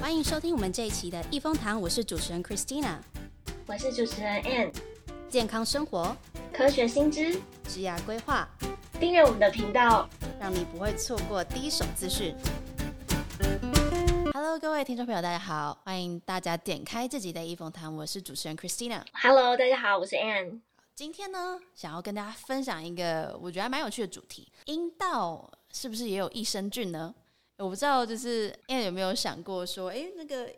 欢迎收听我们这一期的益丰堂，我是主持人 Christina，我是主持人 Ann，健康生活，科学新知，职业规划，订阅我们的频道，让你不会错过第一手资讯。Hello，各位听众朋友，大家好，欢迎大家点开这集的益丰堂，我是主持人 Christina。Hello，大家好，我是 Ann。今天呢，想要跟大家分享一个我觉得还蛮有趣的主题：阴道是不是也有益生菌呢？我不知道，就是 Ann 有没有想过说，哎，那个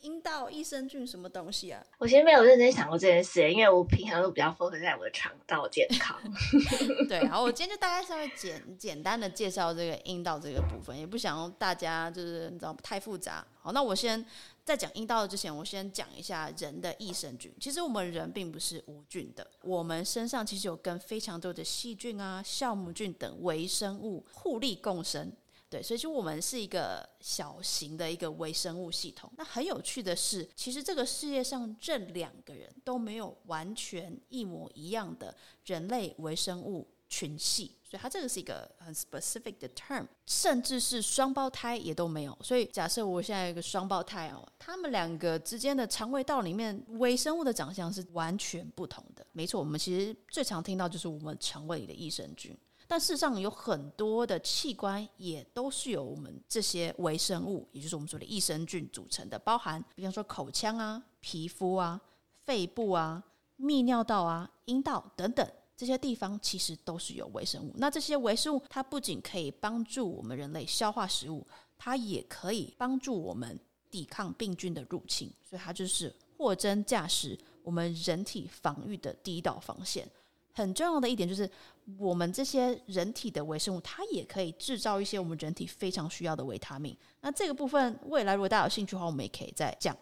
阴道益生菌什么东西啊？我其实没有认真想过这件事，因为我平常都比较 focus 在我的肠道健康。对，然后我今天就大概稍微简简单的介绍这个阴道这个部分，也不想让大家就是你知道太复杂。好，那我先在讲阴道之前，我先讲一下人的益生菌。其实我们人并不是无菌的，我们身上其实有跟非常多的细菌啊、酵母菌等微生物互利共生。对，所以就我们是一个小型的一个微生物系统。那很有趣的是，其实这个世界上这两个人都没有完全一模一样的人类微生物群系，所以它这个是一个很 specific 的 term，甚至是双胞胎也都没有。所以假设我现在有一个双胞胎哦，他们两个之间的肠胃道里面微生物的长相是完全不同的。没错，我们其实最常听到就是我们肠胃里的益生菌。但事实上，有很多的器官也都是由我们这些微生物，也就是我们说的益生菌组成的，包含比方说口腔啊、皮肤啊、肺部啊、泌尿道啊、阴道等等这些地方，其实都是有微生物。那这些微生物，它不仅可以帮助我们人类消化食物，它也可以帮助我们抵抗病菌的入侵，所以它就是货真价实我们人体防御的第一道防线。很重要的一点就是，我们这些人体的微生物，它也可以制造一些我们人体非常需要的维他命。那这个部分，未来如果大家有兴趣的话，我们也可以再讲。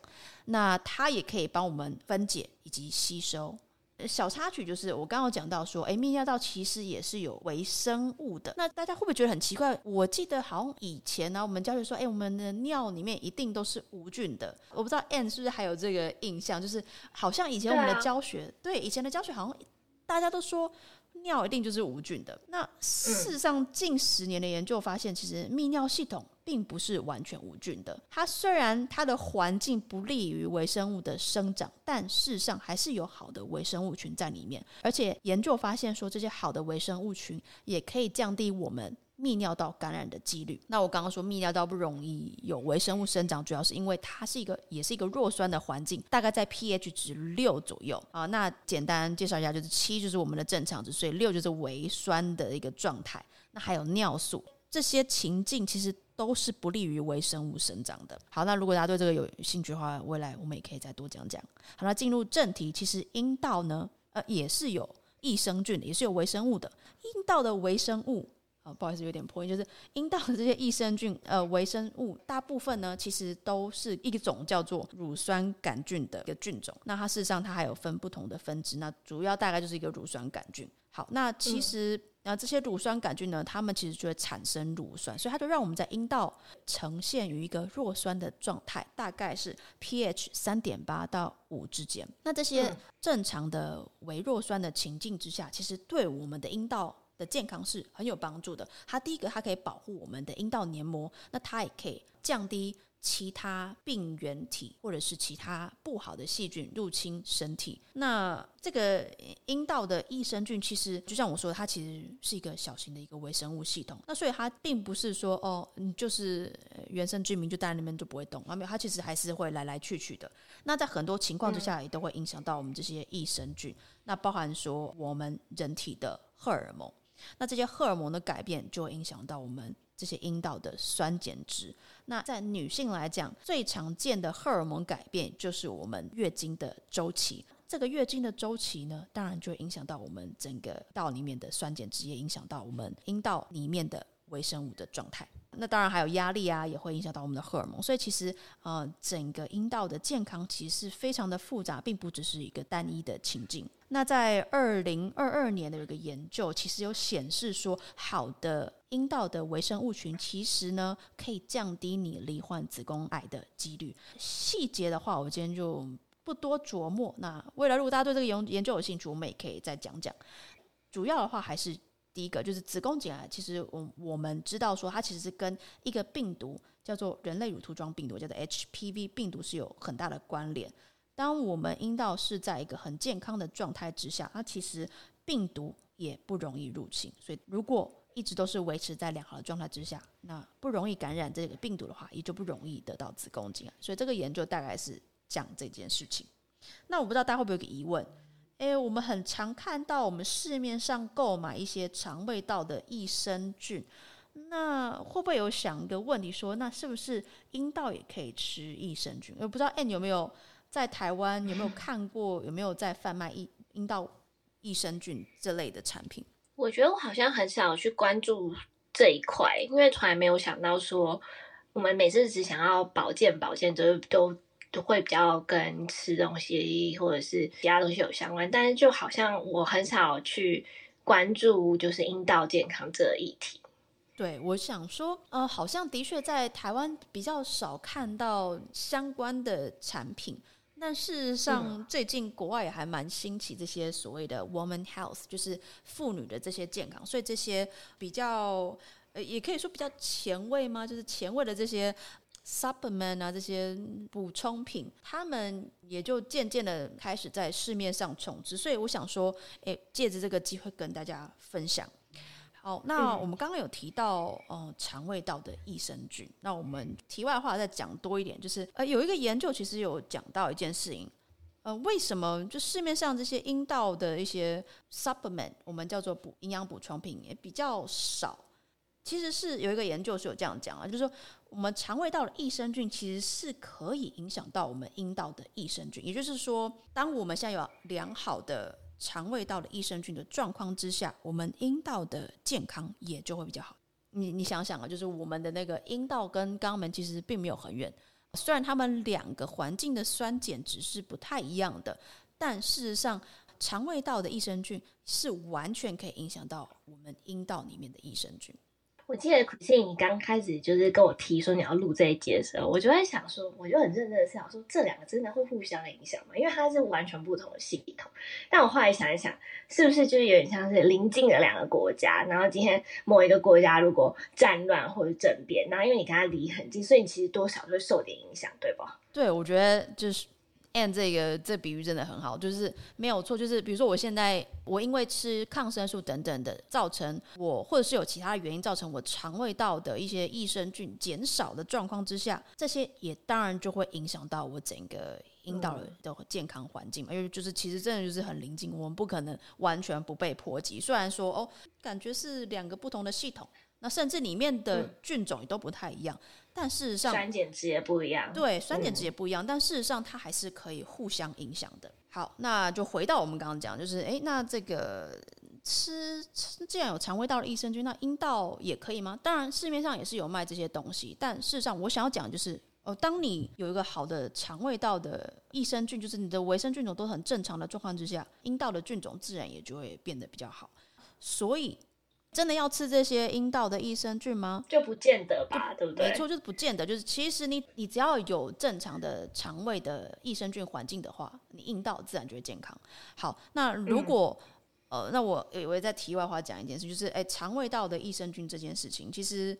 那它也可以帮我们分解以及吸收。小插曲就是，我刚刚讲到说，诶，泌尿道其实也是有微生物的。那大家会不会觉得很奇怪？我记得好像以前呢，我们教学说，诶，我们的尿里面一定都是无菌的。我不知道 Ann 是不是还有这个印象，就是好像以前我们的教学，对以前的教学好像。大家都说尿一定就是无菌的，那事实上近十年的研究发现，其实泌尿系统并不是完全无菌的。它虽然它的环境不利于微生物的生长，但事实上还是有好的微生物群在里面。而且研究发现说，这些好的微生物群也可以降低我们。泌尿道感染的几率。那我刚刚说泌尿道不容易有微生物生长，主要是因为它是一个也是一个弱酸的环境，大概在 pH 值六左右啊。那简单介绍一下，就是七就是我们的正常值，所以六就是微酸的一个状态。那还有尿素这些情境，其实都是不利于微生物生长的。好，那如果大家对这个有兴趣的话，未来我们也可以再多讲讲。好，那进入正题，其实阴道呢，呃，也是有益生菌的，也是有微生物的。阴道的微生物。不好意思，有点破音。就是阴道的这些益生菌，呃，微生物，大部分呢，其实都是一种叫做乳酸杆菌的一个菌种。那它事实上它还有分不同的分支，那主要大概就是一个乳酸杆菌。好，那其实啊，这些乳酸杆菌呢，它们其实就会产生乳酸，所以它就让我们在阴道呈现于一个弱酸的状态，大概是 pH 三点八到五之间。那这些正常的微弱酸的情境之下，其实对我们的阴道。的健康是很有帮助的。它第一个，它可以保护我们的阴道黏膜，那它也可以降低其他病原体或者是其他不好的细菌入侵身体。那这个阴道的益生菌，其实就像我说，它其实是一个小型的一个微生物系统。那所以它并不是说哦，你就是原生居民就待在那边就不会动啊，没有，它其实还是会来来去去的。那在很多情况之下，也都会影响到我们这些益生菌。那包含说我们人体的荷尔蒙。那这些荷尔蒙的改变就会影响到我们这些阴道的酸碱值。那在女性来讲，最常见的荷尔蒙改变就是我们月经的周期。这个月经的周期呢，当然就影响到我们整个道里面的酸碱值，也影响到我们阴道里面的微生物的状态。那当然还有压力啊，也会影响到我们的荷尔蒙。所以其实呃，整个阴道的健康其实非常的复杂，并不只是一个单一的情境。那在二零二二年的有一个研究，其实有显示说，好的阴道的微生物群其实呢，可以降低你罹患子宫癌的几率。细节的话，我今天就不多琢磨。那未来如果大家对这个研研究有兴趣，我们也可以再讲讲。主要的话还是。第一个就是子宫颈癌，其实我我们知道说它其实是跟一个病毒叫做人类乳突状病毒，叫做 HPV 病毒是有很大的关联。当我们阴道是在一个很健康的状态之下，它其实病毒也不容易入侵。所以如果一直都是维持在良好的状态之下，那不容易感染这个病毒的话，也就不容易得到子宫颈癌。所以这个研究大概是讲这件事情。那我不知道大家会不会有个疑问？诶，我们很常看到我们市面上购买一些肠胃道的益生菌，那会不会有想一个问题说，那是不是阴道也可以吃益生菌？我不知道，诶，你有没有在台湾有没有看过，有没有在贩卖阴阴道益生菌这类的产品？我觉得我好像很少去关注这一块，因为从来没有想到说，我们每次只想要保健保健，就都。都会比较跟吃东西或者是其他东西有相关，但是就好像我很少去关注就是阴道健康这个议题。对，我想说，呃，好像的确在台湾比较少看到相关的产品，但事实上最近国外也还蛮兴起这些所谓的 woman health，就是妇女的这些健康，所以这些比较呃，也可以说比较前卫吗？就是前卫的这些。Supplement 啊，这些补充品，他们也就渐渐的开始在市面上充斥。所以我想说，诶，借着这个机会跟大家分享。好，那我们刚刚有提到，呃，肠胃道的益生菌。那我们题外话再讲多一点，就是呃，有一个研究其实有讲到一件事情，呃，为什么就市面上这些阴道的一些 supplement，我们叫做补营养补充品也比较少？其实是有一个研究是有这样讲啊，就是说。我们肠胃道的益生菌其实是可以影响到我们阴道的益生菌，也就是说，当我们现在有良好的肠胃道的益生菌的状况之下，我们阴道的健康也就会比较好。你你想想啊，就是我们的那个阴道跟肛门其实并没有很远，虽然它们两个环境的酸碱值是不太一样的，但事实上，肠胃道的益生菌是完全可以影响到我们阴道里面的益生菌。我记得其实你刚开始就是跟我提说你要录这一集的时候，我就在想说，我就很认真的想说，这两个真的会互相影响吗？因为它是完全不同的系统。但我后来想一想，是不是就有点像是邻近的两个国家？然后今天某一个国家如果战乱或者政变，然后因为你跟他离很近，所以你其实多少就会受点影响，对吧？对，我觉得就是。And 这个这比喻真的很好，就是没有错，就是比如说我现在我因为吃抗生素等等的，造成我或者是有其他的原因造成我肠胃道的一些益生菌减少的状况之下，这些也当然就会影响到我整个阴道的健康环境嘛，因为就是其实真的就是很临近，我们不可能完全不被波及。虽然说哦，感觉是两个不同的系统。那甚至里面的菌种也都不太一样，嗯、但事实上酸碱值也不一样。对，酸碱值也不一样，嗯、但事实上它还是可以互相影响的。好，那就回到我们刚刚讲，就是诶，那这个吃吃既然有肠胃道的益生菌，那阴道也可以吗？当然市面上也是有卖这些东西，但事实上我想要讲就是哦，当你有一个好的肠胃道的益生菌，就是你的维生菌种都很正常的状况之下，阴道的菌种自然也就会变得比较好。所以。真的要吃这些阴道的益生菌吗？就不见得吧，对不对？没错，就是不见得。就是其实你你只要有正常的肠胃的益生菌环境的话，你阴道自然就会健康。好，那如果、嗯、呃，那我我也在题外话讲一件事，就是哎，肠胃道的益生菌这件事情，其实。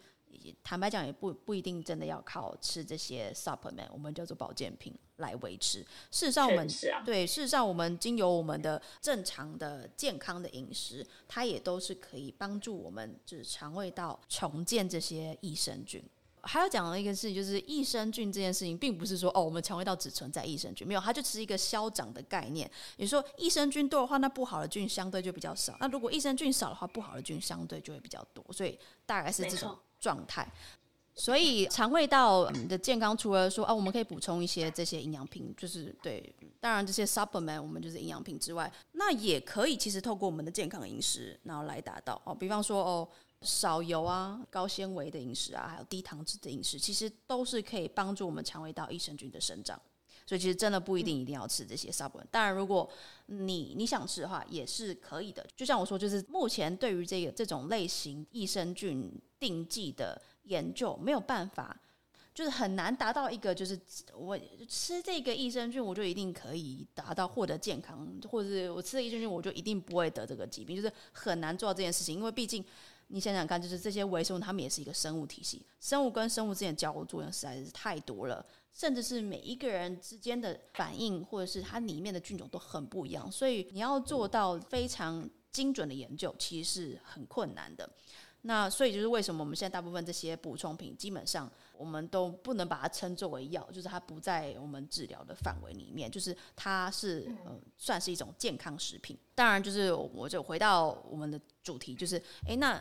坦白讲，也不不一定真的要靠吃这些 supplement，我们叫做保健品来维持。事实上，我们、啊、对事实上，我们经由我们的正常的健康的饮食，它也都是可以帮助我们就是肠胃道重建这些益生菌。还要讲的一个事情，就是益生菌这件事情，并不是说哦，我们肠胃道只存在益生菌，没有，它就只是一个消长的概念。你说，益生菌多的话，那不好的菌相对就比较少；那如果益生菌少的话，不好的菌相对就会比较多。所以大概是这种。状态，所以肠胃道的健康，除了说啊，我们可以补充一些这些营养品，就是对，当然这些 supplement 我们就是营养品之外，那也可以其实透过我们的健康饮食，然后来达到哦，比方说哦，少油啊、高纤维的饮食啊，还有低糖脂的饮食，其实都是可以帮助我们肠胃道益生菌的生长。所以其实真的不一定一定要吃这些 supplement，当然如果你你想吃的话也是可以的。就像我说，就是目前对于这个这种类型益生菌定剂的研究没有办法，就是很难达到一个就是我吃这个益生菌我就一定可以达到获得健康，或者是我吃了益生菌我就一定不会得这个疾病，就是很难做到这件事情，因为毕竟你想想看，就是这些微生物，它们也是一个生物体系，生物跟生物之间交互作用实在是太多了，甚至是每一个人之间的反应，或者是它里面的菌种都很不一样，所以你要做到非常精准的研究，其实是很困难的。那所以就是为什么我们现在大部分这些补充品，基本上我们都不能把它称作为药，就是它不在我们治疗的范围里面，就是它是呃算是一种健康食品。当然，就是我就回到我们的主题，就是诶那。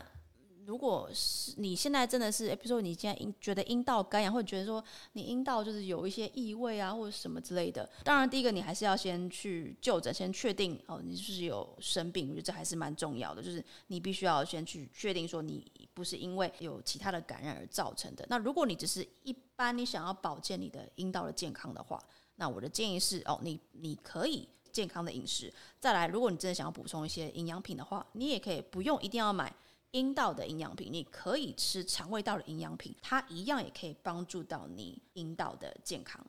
如果是你现在真的是，比如说你现在阴觉得阴道干痒，或者觉得说你阴道就是有一些异味啊，或者什么之类的，当然第一个你还是要先去就诊，先确定哦，你是不是有生病，我觉得这还是蛮重要的，就是你必须要先去确定说你不是因为有其他的感染而造成的。那如果你只是一般你想要保健你的阴道的健康的话，那我的建议是哦，你你可以健康的饮食。再来，如果你真的想要补充一些营养品的话，你也可以不用一定要买。阴道的营养品，你可以吃肠胃道的营养品，它一样也可以帮助到你阴道的健康。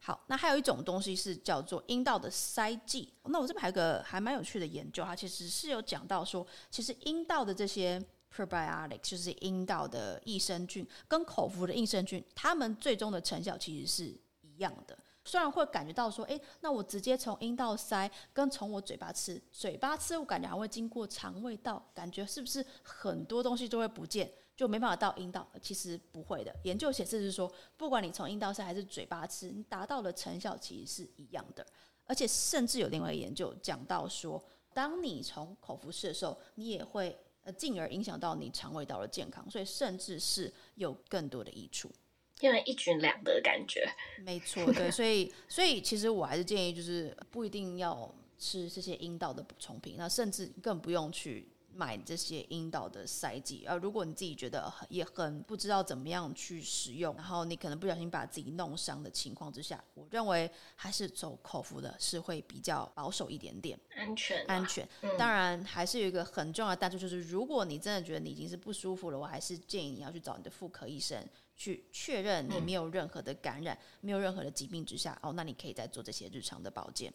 好，那还有一种东西是叫做阴道的塞剂。那我这边还有个还蛮有趣的研究，它其实是有讲到说，其实阴道的这些 probiotic 就是阴道的益生菌，跟口服的益生菌，它们最终的成效其实是一样的。虽然会感觉到说，诶，那我直接从阴道塞，跟从我嘴巴吃，嘴巴吃我感觉还会经过肠胃道，感觉是不是很多东西都会不见，就没办法到阴道？其实不会的，研究显示是说，不管你从阴道塞还是嘴巴吃，你达到的成效其实是一样的。而且甚至有另外一个研究讲到说，当你从口服式的时候，你也会呃进而影响到你肠胃道的健康，所以甚至是有更多的益处。因为一举两得的感觉，没错，对，所以所以其实我还是建议，就是不一定要吃这些阴道的补充品，那甚至更不用去买这些阴道的塞剂。而如果你自己觉得也很不知道怎么样去使用，然后你可能不小心把自己弄伤的情况之下，我认为还是走口服的是会比较保守一点点，安全安全。嗯、当然还是有一个很重要的但处就是如果你真的觉得你已经是不舒服了，我还是建议你要去找你的妇科医生。去确认你没有任何的感染，嗯、没有任何的疾病之下，哦，那你可以再做这些日常的保健。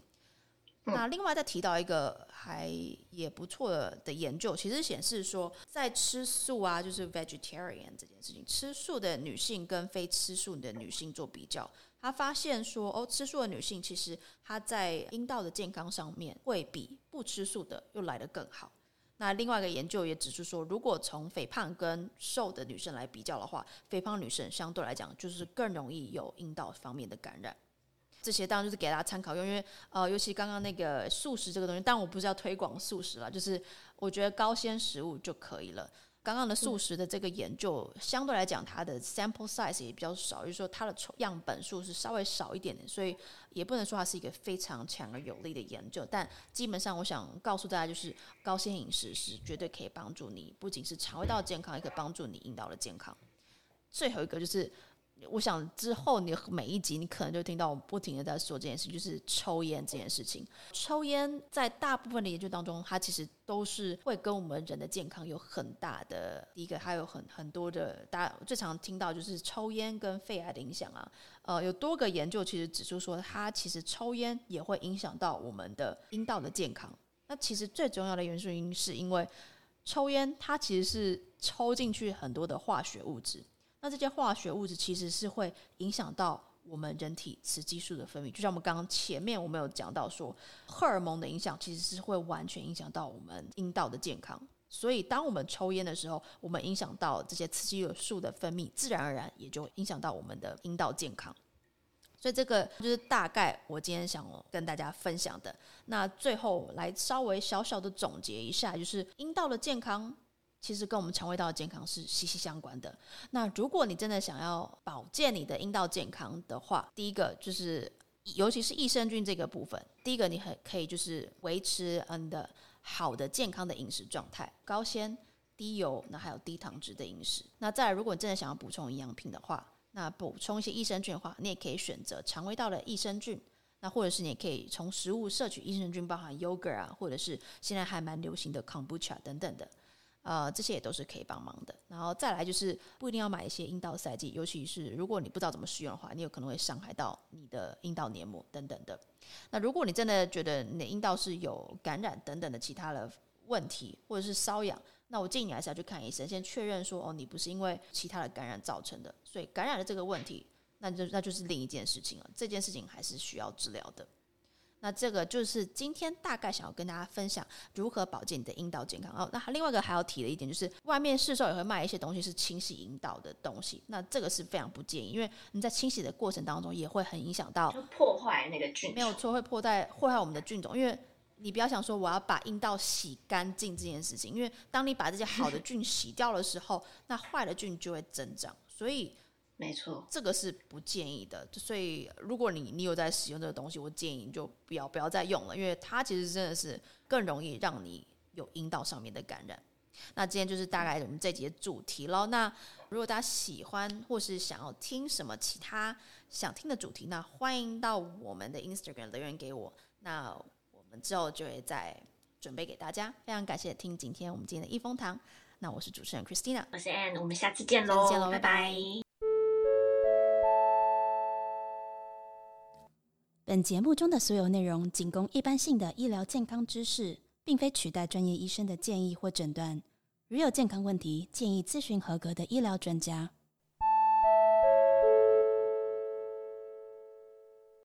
嗯、那另外再提到一个还也不错的研究，其实显示说，在吃素啊，就是 vegetarian 这件事情，吃素的女性跟非吃素的女性做比较，她发现说，哦，吃素的女性其实她在阴道的健康上面会比不吃素的又来得更好。那另外一个研究也指出说，如果从肥胖跟瘦的女生来比较的话，肥胖女生相对来讲就是更容易有阴道方面的感染。这些当然就是给大家参考用，因为呃，尤其刚刚那个素食这个东西，但我不是要推广素食了，就是我觉得高纤食物就可以了。刚刚的素食的这个研究，相对来讲，它的 sample size 也比较少，就是说它的样本数是稍微少一点点，所以也不能说它是一个非常强而有力的研究。但基本上，我想告诉大家，就是高纤饮食是绝对可以帮助你，不仅是肠胃道健康，也可以帮助你阴道的健康。最后一个就是。我想之后你每一集你可能就听到我不停的在说这件事，就是抽烟这件事情。抽烟在大部分的研究当中，它其实都是会跟我们人的健康有很大的第一个，还有很很多的，大家最常听到就是抽烟跟肺癌的影响啊。呃，有多个研究其实指出说，它其实抽烟也会影响到我们的阴道的健康。那其实最重要的元素因是因为抽烟它其实是抽进去很多的化学物质。那这些化学物质其实是会影响到我们人体雌激素的分泌，就像我们刚刚前面我们有讲到说，荷尔蒙的影响其实是会完全影响到我们阴道的健康。所以当我们抽烟的时候，我们影响到这些雌激素的分泌，自然而然也就影响到我们的阴道健康。所以这个就是大概我今天想跟大家分享的。那最后来稍微小小的总结一下，就是阴道的健康。其实跟我们肠胃道的健康是息息相关的。那如果你真的想要保健你的阴道健康的话，第一个就是，尤其是益生菌这个部分，第一个你很可以就是维持嗯的好的健康的饮食状态，高纤、低油，那还有低糖脂的饮食。那再，如果你真的想要补充营养品的话，那补充一些益生菌的话，你也可以选择肠胃道的益生菌。那或者是你也可以从食物摄取益生菌，包含 yogurt 啊，或者是现在还蛮流行的 kombucha 等等的。呃，这些也都是可以帮忙的。然后再来就是不一定要买一些阴道塞剂，尤其是如果你不知道怎么使用的话，你有可能会伤害到你的阴道黏膜等等的。那如果你真的觉得你的阴道是有感染等等的其他的问题，或者是瘙痒，那我建议你还是要去看医生，先确认说哦，你不是因为其他的感染造成的，所以感染的这个问题，那就那就是另一件事情了。这件事情还是需要治疗的。那这个就是今天大概想要跟大家分享如何保健你的阴道健康哦。那另外一个还要提的一点就是，外面市售也会卖一些东西是清洗阴道的东西，那这个是非常不建议，因为你在清洗的过程当中也会很影响到，破坏那个菌，没有错，会破坏破坏我们的菌种。因为你不要想说我要把阴道洗干净这件事情，因为当你把这些好的菌洗掉的时候，那坏的菌就会增长，所以。没错，这个是不建议的。所以，如果你你有在使用这个东西，我建议你就不要不要再用了，因为它其实真的是更容易让你有阴道上面的感染。那今天就是大概我们这节主题喽。那如果大家喜欢或是想要听什么其他想听的主题，那欢迎到我们的 Instagram 留言给我。那我们之后就会再准备给大家。非常感谢听今天我们今天的一风堂。那我是主持人 Christina，我是 Anne，我们下次见喽，下次见喽，拜拜。拜拜。本节目中的所有内容仅供一般性的医疗健康知识，并非取代专业医生的建议或诊断。如有健康问题，建议咨询合格的医疗专家。